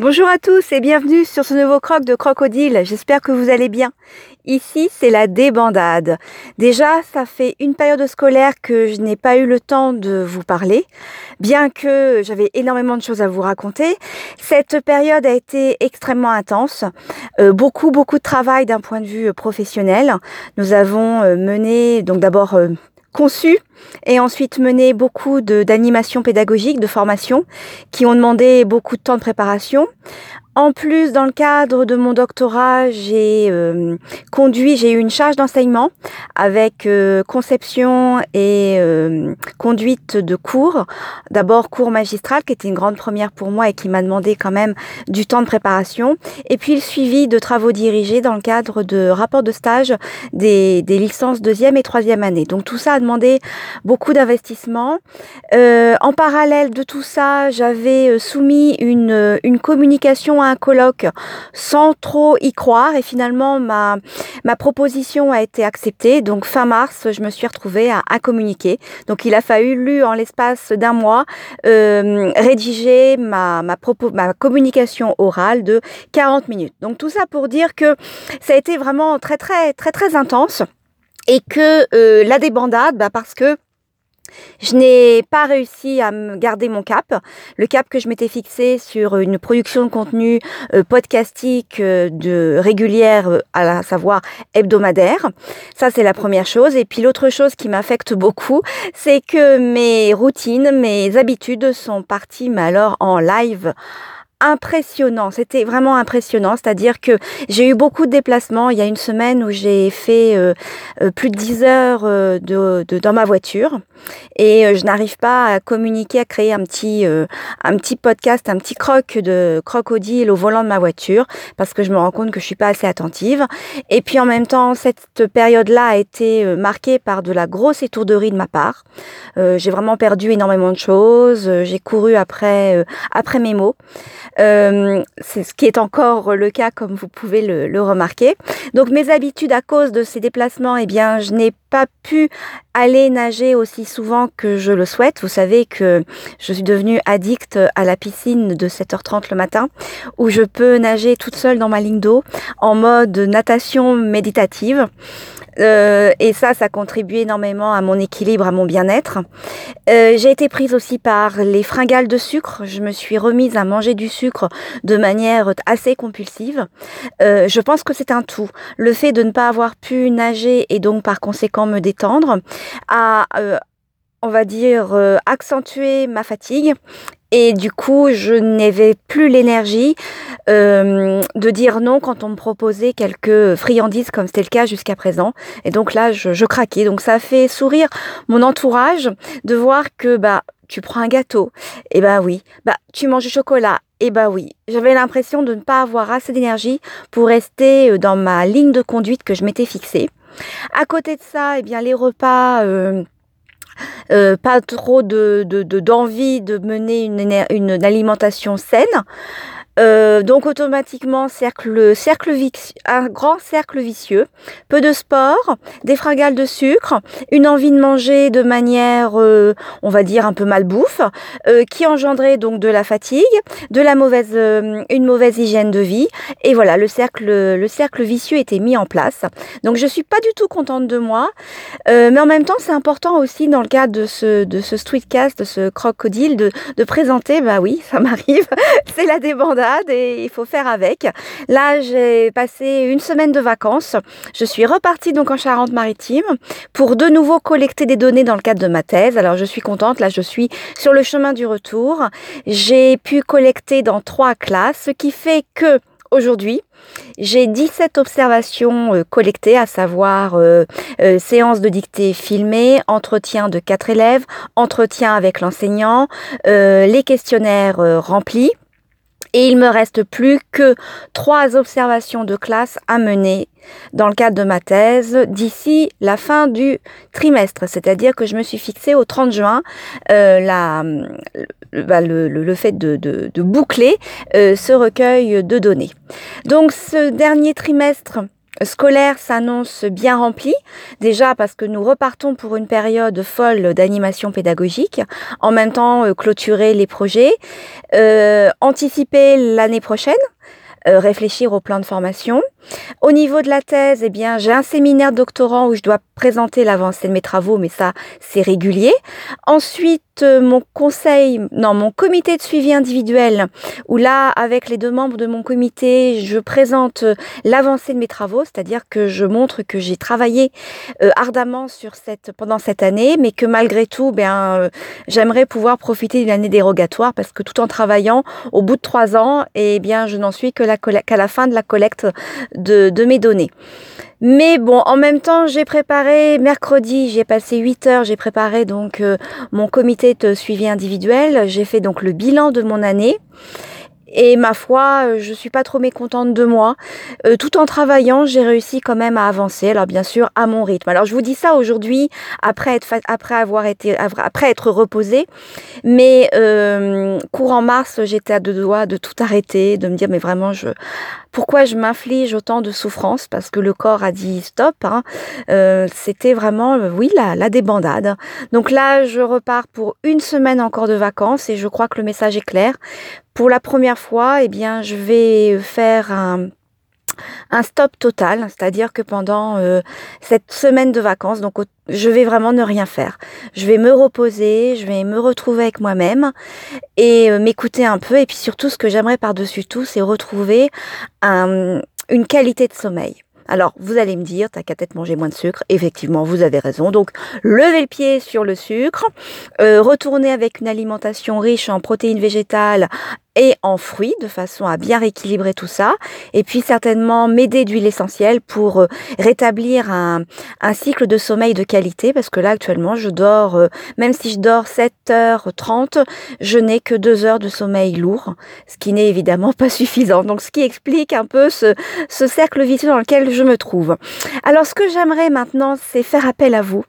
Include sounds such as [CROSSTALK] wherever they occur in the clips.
Bonjour à tous et bienvenue sur ce nouveau croc de crocodile. J'espère que vous allez bien. Ici, c'est la débandade. Déjà, ça fait une période scolaire que je n'ai pas eu le temps de vous parler, bien que j'avais énormément de choses à vous raconter. Cette période a été extrêmement intense, euh, beaucoup beaucoup de travail d'un point de vue professionnel. Nous avons euh, mené donc d'abord euh, conçu et ensuite mené beaucoup d'animations pédagogiques, de formation, qui ont demandé beaucoup de temps de préparation. En plus, dans le cadre de mon doctorat, j'ai euh, conduit, j'ai eu une charge d'enseignement avec euh, conception et euh, conduite de cours. D'abord cours magistral, qui était une grande première pour moi et qui m'a demandé quand même du temps de préparation. Et puis le suivi de travaux dirigés dans le cadre de rapports de stage des, des licences deuxième et troisième année. Donc tout ça a demandé beaucoup d'investissement. en parallèle de tout ça, j'avais soumis une, une communication à un colloque sans trop y croire et finalement ma, ma proposition a été acceptée. Donc fin mars, je me suis retrouvée à, communiquer. Donc il a fallu, en l'espace d'un mois, euh, rédiger ma, ma, propos, ma communication orale de 40 minutes. Donc tout ça pour dire que ça a été vraiment très très très très intense et que euh, la débandade, bah parce que je n'ai pas réussi à me garder mon cap, le cap que je m'étais fixé sur une production de contenu euh, podcastique euh, de régulière, euh, à savoir hebdomadaire. Ça, c'est la première chose. Et puis l'autre chose qui m'affecte beaucoup, c'est que mes routines, mes habitudes sont parties, mais alors en live impressionnant. C'était vraiment impressionnant. C'est-à-dire que j'ai eu beaucoup de déplacements. Il y a une semaine où j'ai fait euh, euh, plus de 10 heures euh, de, de, dans ma voiture et je n'arrive pas à communiquer, à créer un petit, un petit podcast, un petit croc de crocodile au volant de ma voiture parce que je me rends compte que je suis pas assez attentive. Et puis en même temps, cette période-là a été marquée par de la grosse étourderie de ma part. j'ai vraiment perdu énormément de choses. J'ai couru après, après mes mots. Euh, c'est ce qui est encore le cas, comme vous pouvez le, remarquer. Donc mes habitudes à cause de ces déplacements, eh bien, je n'ai pas pu aller nager aussi souvent que je le souhaite. Vous savez que je suis devenue addict à la piscine de 7h30 le matin, où je peux nager toute seule dans ma ligne d'eau en mode natation méditative. Euh, et ça, ça contribue énormément à mon équilibre, à mon bien-être. Euh, j'ai été prise aussi par les fringales de sucre. Je me suis remise à manger du sucre de manière assez compulsive. Euh, je pense que c'est un tout. Le fait de ne pas avoir pu nager et donc par conséquent me détendre a on va dire, accentuer ma fatigue et du coup, je n'avais plus l'énergie euh, de dire non quand on me proposait quelques friandises comme c'était le cas jusqu'à présent. Et donc là, je, je, craquais. Donc ça fait sourire mon entourage de voir que bah tu prends un gâteau. Et bah oui. Bah tu manges du chocolat. Et bah oui. J'avais l'impression de ne pas avoir assez d'énergie pour rester euh, dans ma ligne de conduite que je m'étais fixée. À côté de ça, eh bien les repas. Euh, euh, pas trop de d'envie de, de, mener une, une alimentation saine. Euh, donc automatiquement, cercle, cercle un grand cercle vicieux. Peu de sport, des fringales de sucre, une envie de manger de manière, euh, on va dire, un peu malbouffe, euh, qui engendrait donc de la fatigue, de la mauvaise, euh, une mauvaise hygiène de vie. Et voilà, le cercle, le cercle vicieux était mis en place. Donc je suis pas du tout contente de moi, mais en même temps, c'est important aussi dans le cadre de ce, de ce streetcast, de ce crocodile, de, de présenter, bah oui, ça m'arrive, [LAUGHS] c'est la débandade et il faut faire avec. Là, j'ai passé une semaine de vacances. Je suis repartie donc en Charente-Maritime pour de nouveau collecter des données dans le cadre de ma thèse. Alors, je suis contente. Là, je suis sur le chemin du retour. J'ai pu collecter dans trois classes, ce qui fait que aujourd'hui, j'ai 17 observations euh, collectées, à savoir euh, euh, séance de dictée filmée, entretien de quatre élèves, entretien avec l'enseignant, les questionnaires remplis. Et il me reste plus que trois observations de classe à mener dans le cadre de ma thèse d'ici la fin du trimestre. C'est-à-dire que je me suis fixée au 30 juin euh, la, bah, le, fait de boucler euh, ce recueil de données. Donc ce dernier trimestre scolaire s'annonce bien remplie, déjà parce que nous repartons pour une période folle d'animation pédagogique, en même temps clôturer les projets, anticiper l'année prochaine, réfléchir au plan de formation. Au niveau de la thèse, eh bien, j'ai un séminaire doctorant où je dois présenter l'avancée de mes travaux, mais ça, c'est régulier. Ensuite, euh, mon conseil, non, mon comité de suivi individuel, où là, avec les deux membres de mon comité, je présente euh, l'avancée de mes travaux, c'est-à-dire que je montre que j'ai travaillé euh, ardemment sur cette, pendant cette année, mais que malgré tout, ben, j'aimerais pouvoir profiter d'une année dérogatoire parce que tout en travaillant, au bout de trois ans, eh bien, je n'en suis que qu'à la fin de la collecte de, mes données. Mais bon, en même temps, j'ai préparé mercredi, j'ai passé 8 heures, j'ai préparé donc euh, mon comité de suivi individuel, j'ai fait donc le bilan de mon année. Et ma foi, euh, je suis pas trop mécontente de moi. Euh, tout en travaillant, j'ai réussi quand même à avancer. Alors bien sûr, à mon rythme. Alors je vous dis ça aujourd'hui, après être après avoir été après être reposée. Mais euh, courant mars, j'étais à deux doigts de tout arrêter, de me dire mais vraiment je pourquoi je m'inflige autant de souffrance? Parce que le corps a dit stop. Hein. Euh, C'était vraiment, oui, la, la débandade. Donc là, je repars pour une semaine encore de vacances et je crois que le message est clair. Pour la première fois, eh bien, je vais faire un, stop total, c'est-à-dire que pendant euh, cette semaine de vacances, donc je vais vraiment ne rien faire. Je vais me reposer, je vais me retrouver avec moi-même et euh, m'écouter un peu. Et puis surtout, ce que j'aimerais par-dessus tout, c'est retrouver un, une qualité de sommeil. Alors, vous allez me dire, t'as qu'à peut-être manger moins de sucre. Effectivement, vous avez raison. Donc, levez le pied sur le sucre, euh, retournez avec une alimentation riche en protéines végétales et en fruits de façon à bien rééquilibrer tout ça. Et puis certainement m'aider d'huile essentielle pour euh, rétablir un, cycle de sommeil de qualité parce que là actuellement je dors, euh, même si je dors 7h30, je n'ai que 2 heures de sommeil lourd, ce qui n'est évidemment pas [LAUGHS] suffisant. Donc ce qui explique un peu ce, ce cercle vicieux dans lequel je me trouve. Alors ce que j'aimerais maintenant c'est faire appel à vous.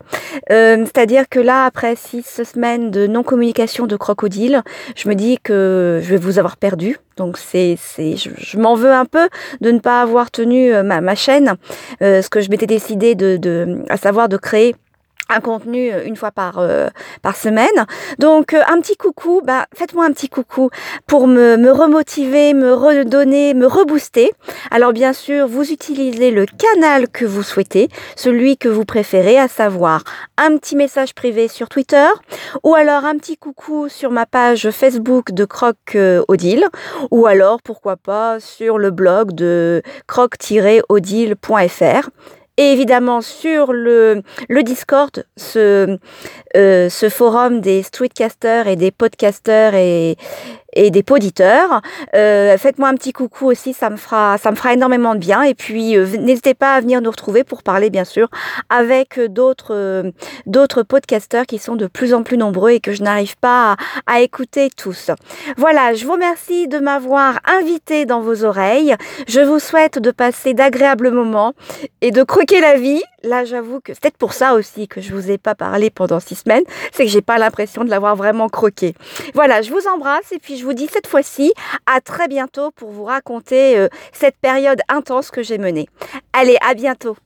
Euh, C'est-à-dire que là après 6 semaines de non-communication de crocodile, je me dis que je vais vous avoir perdu. Donc c'est, c'est, je, m'en veux un peu de ne pas avoir tenu euh, ma, ma chaîne, euh, ce que je m'étais décidé de, de, à savoir de créer un contenu euh, une fois par euh, par semaine. Donc euh, un petit coucou, bah faites-moi un petit coucou pour me, me remotiver, me redonner, me rebooster. Alors bien sûr, vous utilisez le canal que vous souhaitez, celui que vous préférez, à savoir un petit message privé sur Twitter ou alors un petit coucou sur ma page Facebook de Croc Odile ou alors pourquoi pas sur le blog de croc-odile.fr et évidemment sur le, le Discord, ce, euh, ce forum des streetcasters et des podcasters et, et des poditeurs. Euh, Faites-moi un petit coucou aussi, ça me fera, ça me fera énormément de bien. Et puis euh, n'hésitez pas à venir nous retrouver pour parler bien sûr avec d'autres euh, d'autres podcasteurs qui sont de plus en plus nombreux et que je n'arrive pas à, à, écouter tous. Voilà, je vous remercie de m'avoir invité dans vos oreilles. Je vous souhaite de passer d'agréables moments et de croquer la vie. Là, j'avoue que c'est peut-être pour ça aussi que je vous ai pas parlé pendant six semaines, c'est que j'ai pas l'impression de l'avoir vraiment croqué. Voilà, je vous embrasse et puis je vous dis cette fois-ci à très bientôt pour vous raconter euh, cette période intense que j'ai menée. Allez, à bientôt